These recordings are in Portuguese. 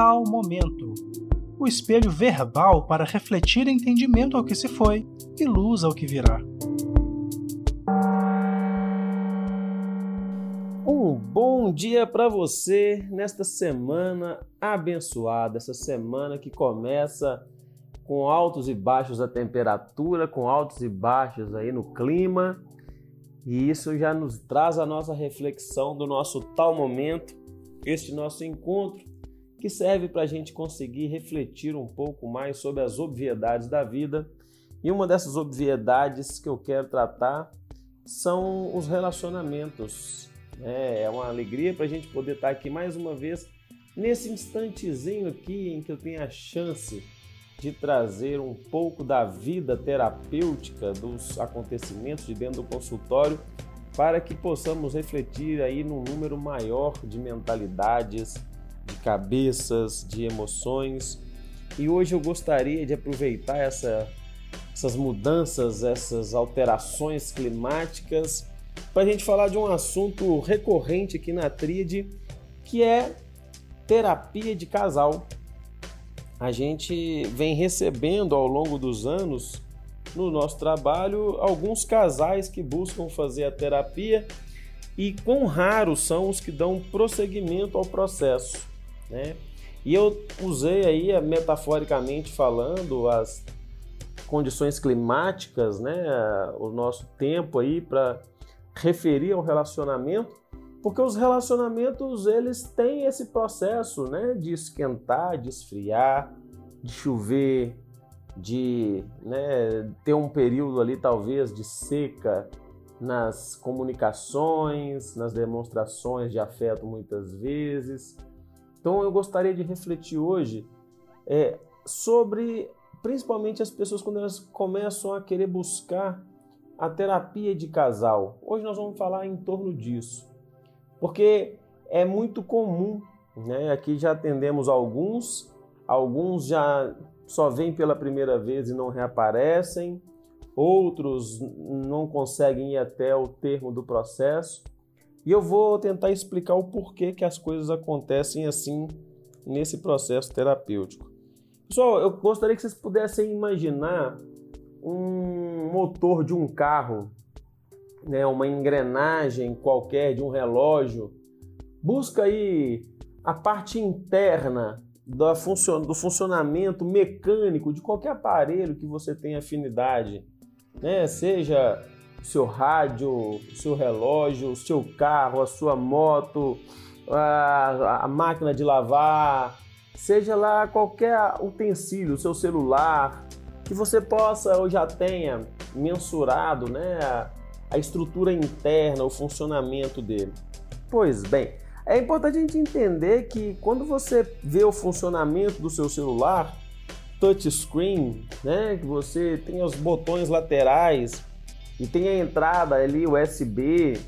tal momento. O espelho verbal para refletir entendimento ao que se foi e luz ao que virá. Um bom dia para você nesta semana abençoada, essa semana que começa com altos e baixos da temperatura, com altos e baixos aí no clima. E isso já nos traz a nossa reflexão do nosso tal momento, este nosso encontro, que serve para a gente conseguir refletir um pouco mais sobre as obviedades da vida. E uma dessas obviedades que eu quero tratar são os relacionamentos. É, é uma alegria para a gente poder estar aqui mais uma vez nesse instantezinho aqui em que eu tenho a chance de trazer um pouco da vida terapêutica dos acontecimentos de dentro do consultório para que possamos refletir aí num número maior de mentalidades, de cabeças, de emoções. E hoje eu gostaria de aproveitar essa, essas mudanças, essas alterações climáticas para a gente falar de um assunto recorrente aqui na Tríade, que é terapia de casal a gente vem recebendo ao longo dos anos no nosso trabalho alguns casais que buscam fazer a terapia e quão raros são os que dão prosseguimento ao processo, né? E eu usei aí, metaforicamente falando, as condições climáticas, né, o nosso tempo aí para referir ao relacionamento, porque os relacionamentos eles têm esse processo, né, de esquentar, de esfriar, de chover, de né, ter um período ali talvez de seca nas comunicações, nas demonstrações de afeto muitas vezes. Então eu gostaria de refletir hoje é, sobre principalmente as pessoas quando elas começam a querer buscar a terapia de casal. Hoje nós vamos falar em torno disso. Porque é muito comum, né? Aqui já atendemos alguns, alguns já só vêm pela primeira vez e não reaparecem, outros não conseguem ir até o termo do processo. E eu vou tentar explicar o porquê que as coisas acontecem assim nesse processo terapêutico. Pessoal, eu gostaria que vocês pudessem imaginar um motor de um carro né, uma engrenagem qualquer de um relógio, busca aí a parte interna do, funcion do funcionamento mecânico de qualquer aparelho que você tenha afinidade, né? seja seu rádio, seu relógio, seu carro, a sua moto, a, a máquina de lavar, seja lá qualquer utensílio, seu celular, que você possa ou já tenha mensurado né, a estrutura interna, o funcionamento dele. Pois bem, é importante a gente entender que quando você vê o funcionamento do seu celular, touchscreen, né, que você tem os botões laterais e tem a entrada ali USB,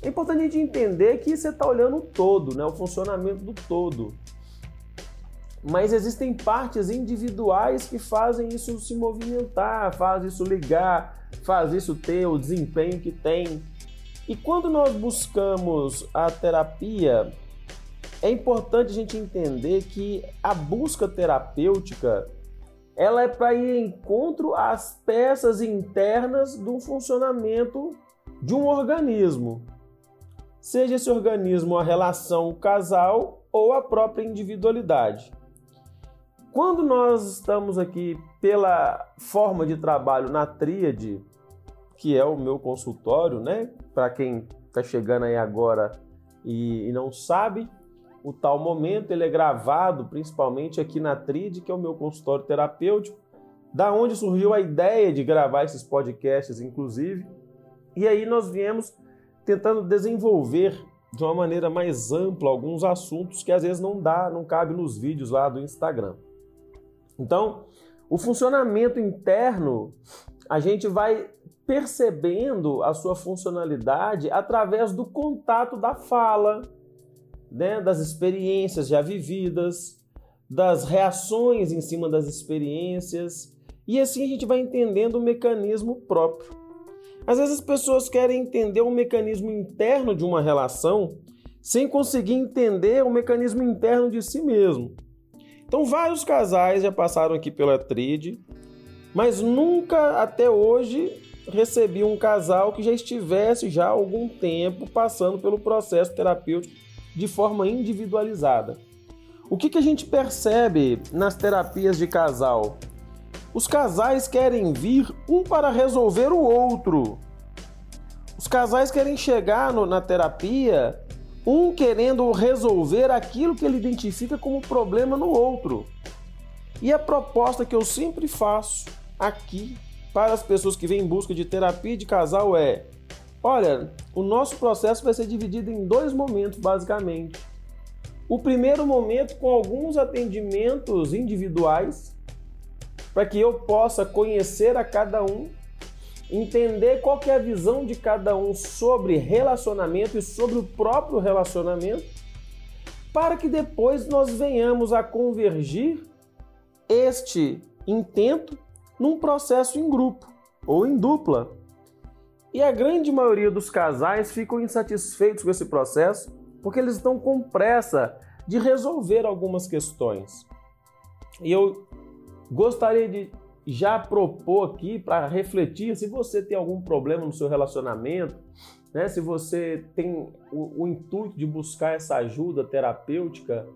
é importante a gente entender que você está olhando o todo, né, o funcionamento do todo. Mas existem partes individuais que fazem isso se movimentar, fazem isso ligar, faz isso ter o desempenho que tem. E quando nós buscamos a terapia, é importante a gente entender que a busca terapêutica ela é para ir em encontro às peças internas do funcionamento de um organismo. Seja esse organismo a relação casal ou a própria individualidade. Quando nós estamos aqui pela forma de trabalho na tríade, que é o meu consultório, né? Para quem está chegando aí agora e, e, não sabe, o tal momento ele é gravado principalmente aqui na tríade, que é o meu consultório terapêutico, da onde surgiu a ideia de gravar esses podcasts, inclusive. E aí nós viemos tentando desenvolver de uma maneira mais ampla alguns assuntos que às vezes não dá, não cabe nos vídeos lá do Instagram. Então, o funcionamento interno, a gente vai percebendo a sua funcionalidade através do contato da fala, né, das experiências já vividas, das reações em cima das experiências, e assim a gente vai entendendo o mecanismo próprio. Às vezes as pessoas querem entender o mecanismo interno de uma relação sem conseguir entender o mecanismo interno de si mesmo. Então, vários casais já passaram aqui pela tríade, mas nunca até hoje recebi um casal que já estivesse já há algum tempo passando pelo processo terapêutico de forma individualizada. O que, que a gente percebe nas terapias de casal? Os casais querem vir um para resolver o outro. Os casais querem chegar no, na terapia, um querendo resolver aquilo que ele identifica como problema no outro. E a proposta que eu sempre faço aqui para as pessoas que vêm em busca de terapia de casal é: olha, o nosso processo vai ser dividido em dois momentos, basicamente. O primeiro momento com alguns atendimentos individuais, para que eu possa conhecer a cada um, entender qual é a visão de cada um sobre relacionamento e sobre o próprio relacionamento, para que depois nós venhamos a convergir este intento num processo em grupo ou em dupla. E a grande maioria dos casais ficam insatisfeitos com esse processo porque eles estão com pressa de resolver algumas questões. E eu gostaria de já propor aqui para refletir se você tem algum problema no seu relacionamento, né? se você tem o, o intuito de buscar essa ajuda terapêutica,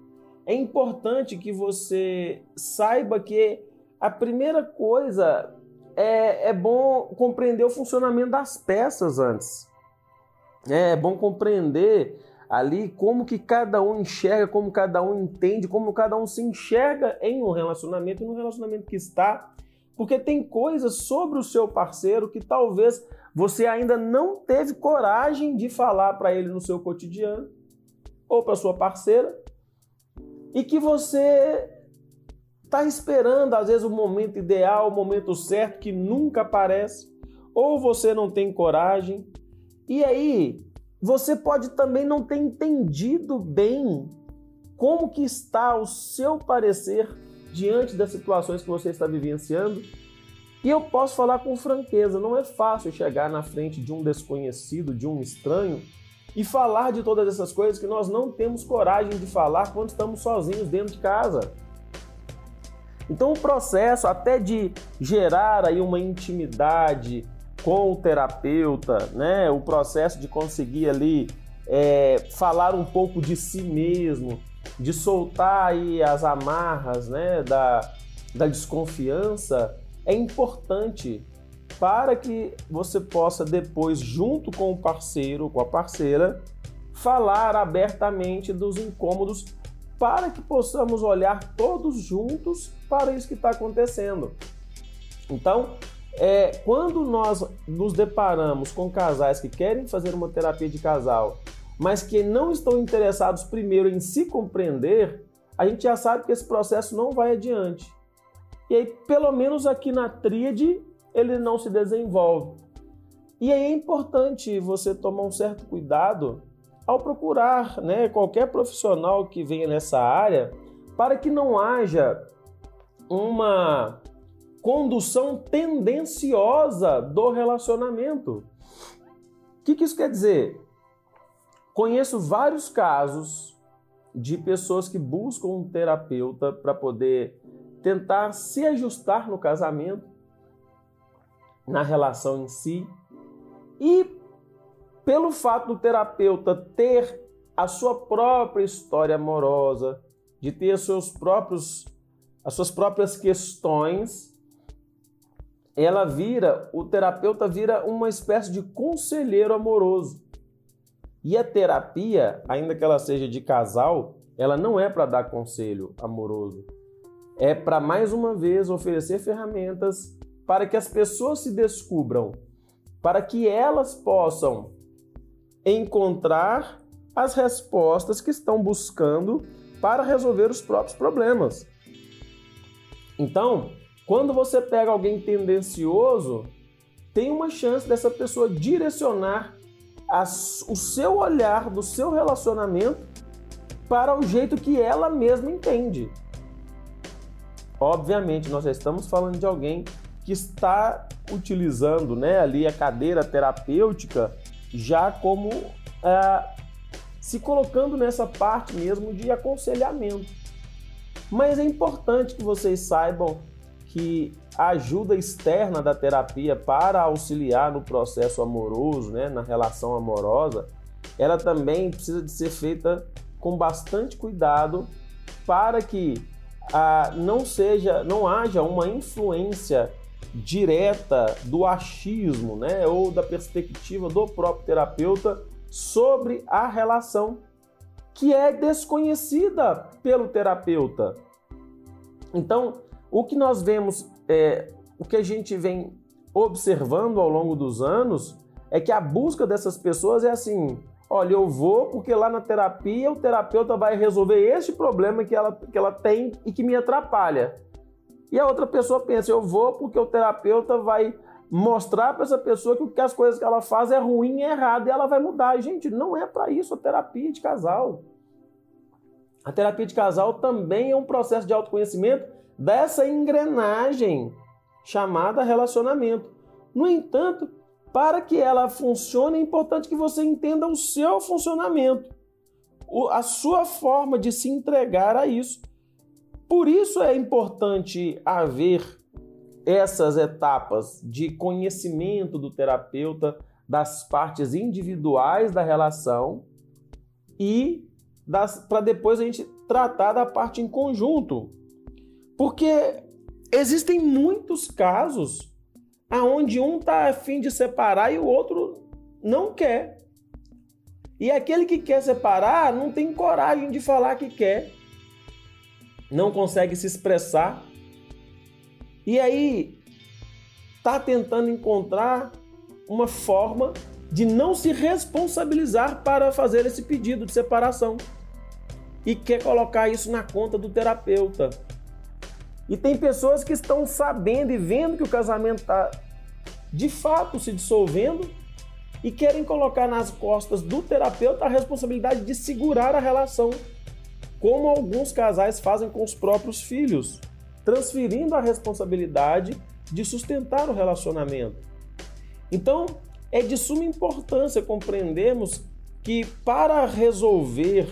é importante que você saiba que a primeira coisa é, é bom compreender o funcionamento das peças antes. É, é bom compreender ali como que cada um enxerga, como cada um entende, como cada um se enxerga em um relacionamento, no relacionamento que está, porque tem coisas sobre o seu parceiro que talvez você ainda não teve coragem de falar para ele no seu cotidiano ou para sua parceira e que você está esperando às vezes o momento ideal, o momento certo que nunca aparece, ou você não tem coragem. E aí, você pode também não ter entendido bem como que está o seu parecer diante das situações que você está vivenciando. E eu posso falar com franqueza, não é fácil chegar na frente de um desconhecido, de um estranho e falar de todas essas coisas que nós não temos coragem de falar quando estamos sozinhos dentro de casa. Então o processo até de gerar aí uma intimidade, com o terapeuta, né? O processo de conseguir ali é, falar um pouco de si mesmo, de soltar aí as amarras, né? Da, da desconfiança é importante para que você possa depois, junto com o parceiro, com a parceira, falar abertamente dos incômodos para que possamos olhar todos juntos para isso que está acontecendo. Então, é, quando nós nos deparamos com casais que querem fazer uma terapia de casal, mas que não estão interessados primeiro em se compreender, a gente já sabe que esse processo não vai adiante. E aí, pelo menos aqui na tríade, ele não se desenvolve. E aí é importante você tomar um certo cuidado ao procurar né, qualquer profissional que venha nessa área para que não haja uma condução tendenciosa do relacionamento. O que, que isso quer dizer? Conheço vários casos de pessoas que buscam um terapeuta para poder tentar se ajustar no casamento, na relação em si, e pelo fato do terapeuta ter a sua própria história amorosa, de ter seus próprios, as suas próprias questões, ela vira, o terapeuta vira uma espécie de conselheiro amoroso. E a terapia, ainda que ela seja de casal, ela não é para dar conselho amoroso. É para mais uma vez oferecer ferramentas para que as pessoas se descubram, para que elas possam encontrar as respostas que estão buscando para resolver os próprios problemas. Então, quando você pega alguém tendencioso, tem uma chance dessa pessoa direcionar o seu olhar do seu relacionamento para o jeito que ela mesma entende. Obviamente, nós já estamos falando de alguém que está utilizando né, ali a cadeira terapêutica já como é, se colocando nessa parte mesmo de aconselhamento. Mas é importante que vocês saibam que a ajuda externa da terapia para auxiliar no processo amoroso, né, na relação amorosa, ela também precisa de ser feita com bastante cuidado para que ah, não seja, não haja uma influência direta do achismo, né, ou da perspectiva do próprio terapeuta sobre a relação que é desconhecida pelo terapeuta. Então, o que nós vemos, é, o que a gente vem observando ao longo dos anos, é que a busca dessas pessoas é assim: olha, eu vou porque lá na terapia o terapeuta vai resolver este problema que ela, que ela tem e que me atrapalha. E a outra pessoa pensa: eu vou porque o terapeuta vai mostrar para essa pessoa que, as coisas que ela faz é ruim e errado e ela vai mudar. Gente, não é para isso a terapia de casal. A terapia de casal também é um processo de autoconhecimento dessa engrenagem chamada relacionamento. No entanto, para que ela funcione, é importante que você entenda o seu funcionamento, a sua forma de se entregar a isso. Por isso é importante haver essas etapas de conhecimento do terapeuta das partes individuais da relação e para depois a gente tratar da parte em conjunto, porque existem muitos casos aonde um está a fim de separar e o outro não quer. E aquele que quer separar não tem coragem de falar que quer, não consegue se expressar. E aí está tentando encontrar uma forma de não se responsabilizar para fazer esse pedido de separação. E quer colocar isso na conta do terapeuta. E tem pessoas que estão sabendo e vendo que o casamento está de fato se dissolvendo e querem colocar nas costas do terapeuta a responsabilidade de segurar a relação, como alguns casais fazem com os próprios filhos, transferindo a responsabilidade de sustentar o relacionamento. Então, é de suma importância compreendermos que para resolver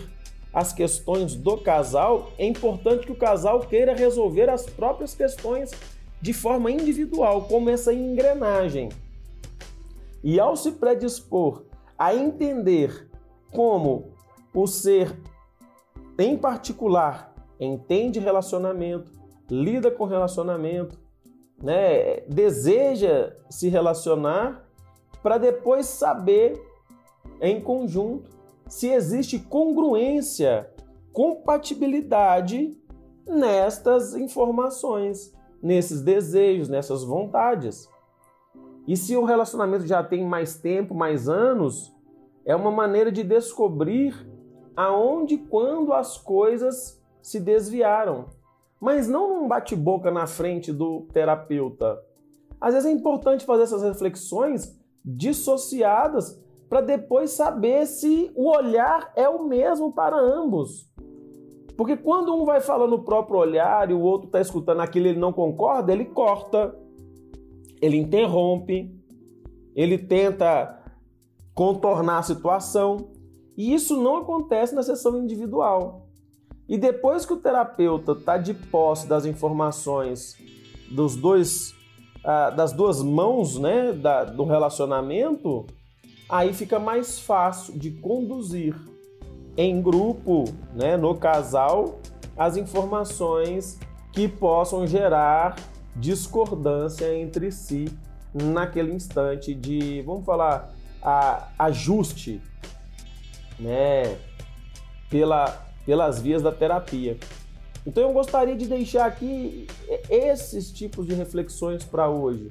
as questões do casal, é importante que o casal queira resolver as próprias questões de forma individual, como essa engrenagem. E ao se predispor a entender como o ser em particular entende relacionamento, lida com relacionamento, né, deseja se relacionar para depois saber em conjunto se existe congruência, compatibilidade nestas informações, nesses desejos, nessas vontades. E se o relacionamento já tem mais tempo, mais anos, é uma maneira de descobrir aonde e quando as coisas se desviaram. Mas não num bate-boca na frente do terapeuta. Às vezes é importante fazer essas reflexões dissociadas para depois saber se o olhar é o mesmo para ambos. Porque quando um vai falando o próprio olhar e o outro está escutando aquilo e ele não concorda, ele corta, ele interrompe, ele tenta contornar a situação. E isso não acontece na sessão individual. E depois que o terapeuta está de posse das informações dos dois, ah, das duas mãos né, da, do relacionamento, aí fica mais fácil de conduzir em grupo, né, no casal, as informações que possam gerar discordância entre si naquele instante de, vamos falar, ajuste, né, pela, pelas vias da terapia. Então eu gostaria de deixar aqui esses tipos de reflexões para hoje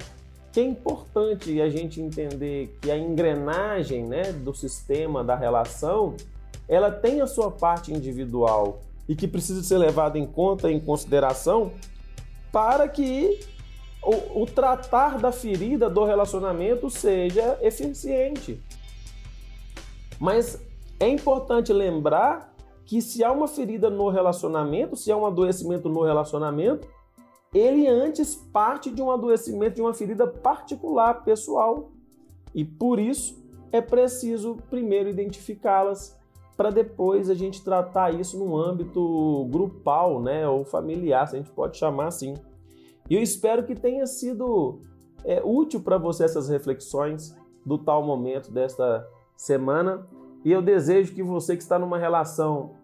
que é importante a gente entender que a engrenagem né, do sistema, da relação, ela tem a sua parte individual e que precisa ser levada em conta, em consideração, para que o, o tratar da ferida do relacionamento seja eficiente. Mas é importante lembrar que se há uma ferida no relacionamento, se há um adoecimento no relacionamento, ele antes parte de um adoecimento, de uma ferida particular, pessoal. E por isso é preciso primeiro identificá-las para depois a gente tratar isso num âmbito grupal, né, ou familiar, se a gente pode chamar assim. E eu espero que tenha sido é, útil para você essas reflexões do tal momento desta semana. E eu desejo que você que está numa relação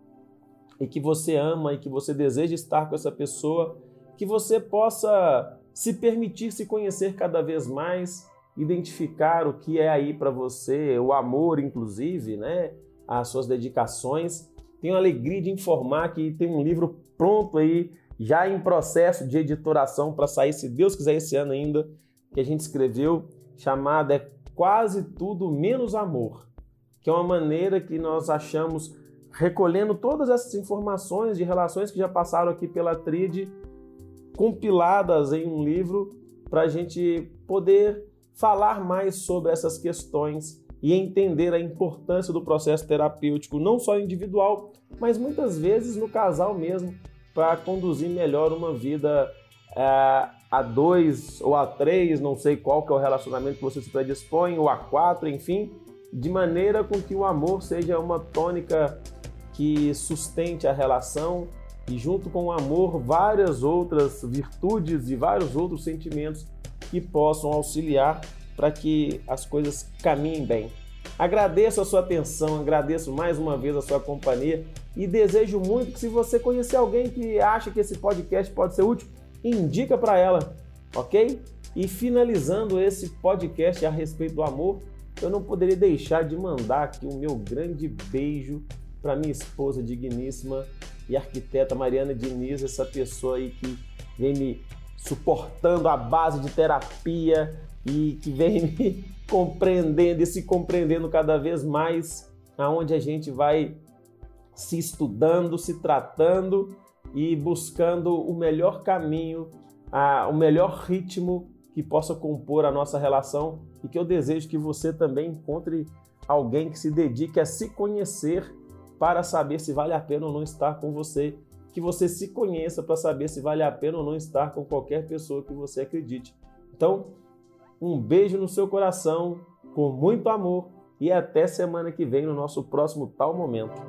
e que você ama e que você deseja estar com essa pessoa, que você possa se permitir se conhecer cada vez mais, identificar o que é aí para você, o amor, inclusive, né? As suas dedicações. Tenho alegria de informar que tem um livro pronto aí, já em processo de editoração para sair, se Deus quiser, esse ano ainda, que a gente escreveu, chamado é Quase Tudo Menos Amor, que é uma maneira que nós achamos recolhendo todas essas informações de relações que já passaram aqui pela TRID, compiladas em um livro, para a gente poder falar mais sobre essas questões e entender a importância do processo terapêutico, não só individual, mas muitas vezes no casal mesmo, para conduzir melhor uma vida é, a dois ou a três, não sei qual que é o relacionamento que você se predispõe, ou a quatro, enfim, de maneira com que o amor seja uma tônica que sustente a relação e junto com o amor várias outras virtudes e vários outros sentimentos que possam auxiliar para que as coisas caminhem bem. Agradeço a sua atenção, agradeço mais uma vez a sua companhia e desejo muito que se você conhecer alguém que acha que esse podcast pode ser útil, indica para ela, ok? E finalizando esse podcast a respeito do amor, eu não poderia deixar de mandar aqui o meu grande beijo para minha esposa digníssima e arquiteta Mariana Diniz, essa pessoa aí que vem me suportando à base de terapia e que vem me compreendendo e se compreendendo cada vez mais, aonde a gente vai se estudando, se tratando e buscando o melhor caminho, a, o melhor ritmo que possa compor a nossa relação e que eu desejo que você também encontre alguém que se dedique a se conhecer para saber se vale a pena ou não estar com você, que você se conheça para saber se vale a pena ou não estar com qualquer pessoa que você acredite. Então, um beijo no seu coração, com muito amor e até semana que vem no nosso próximo tal momento.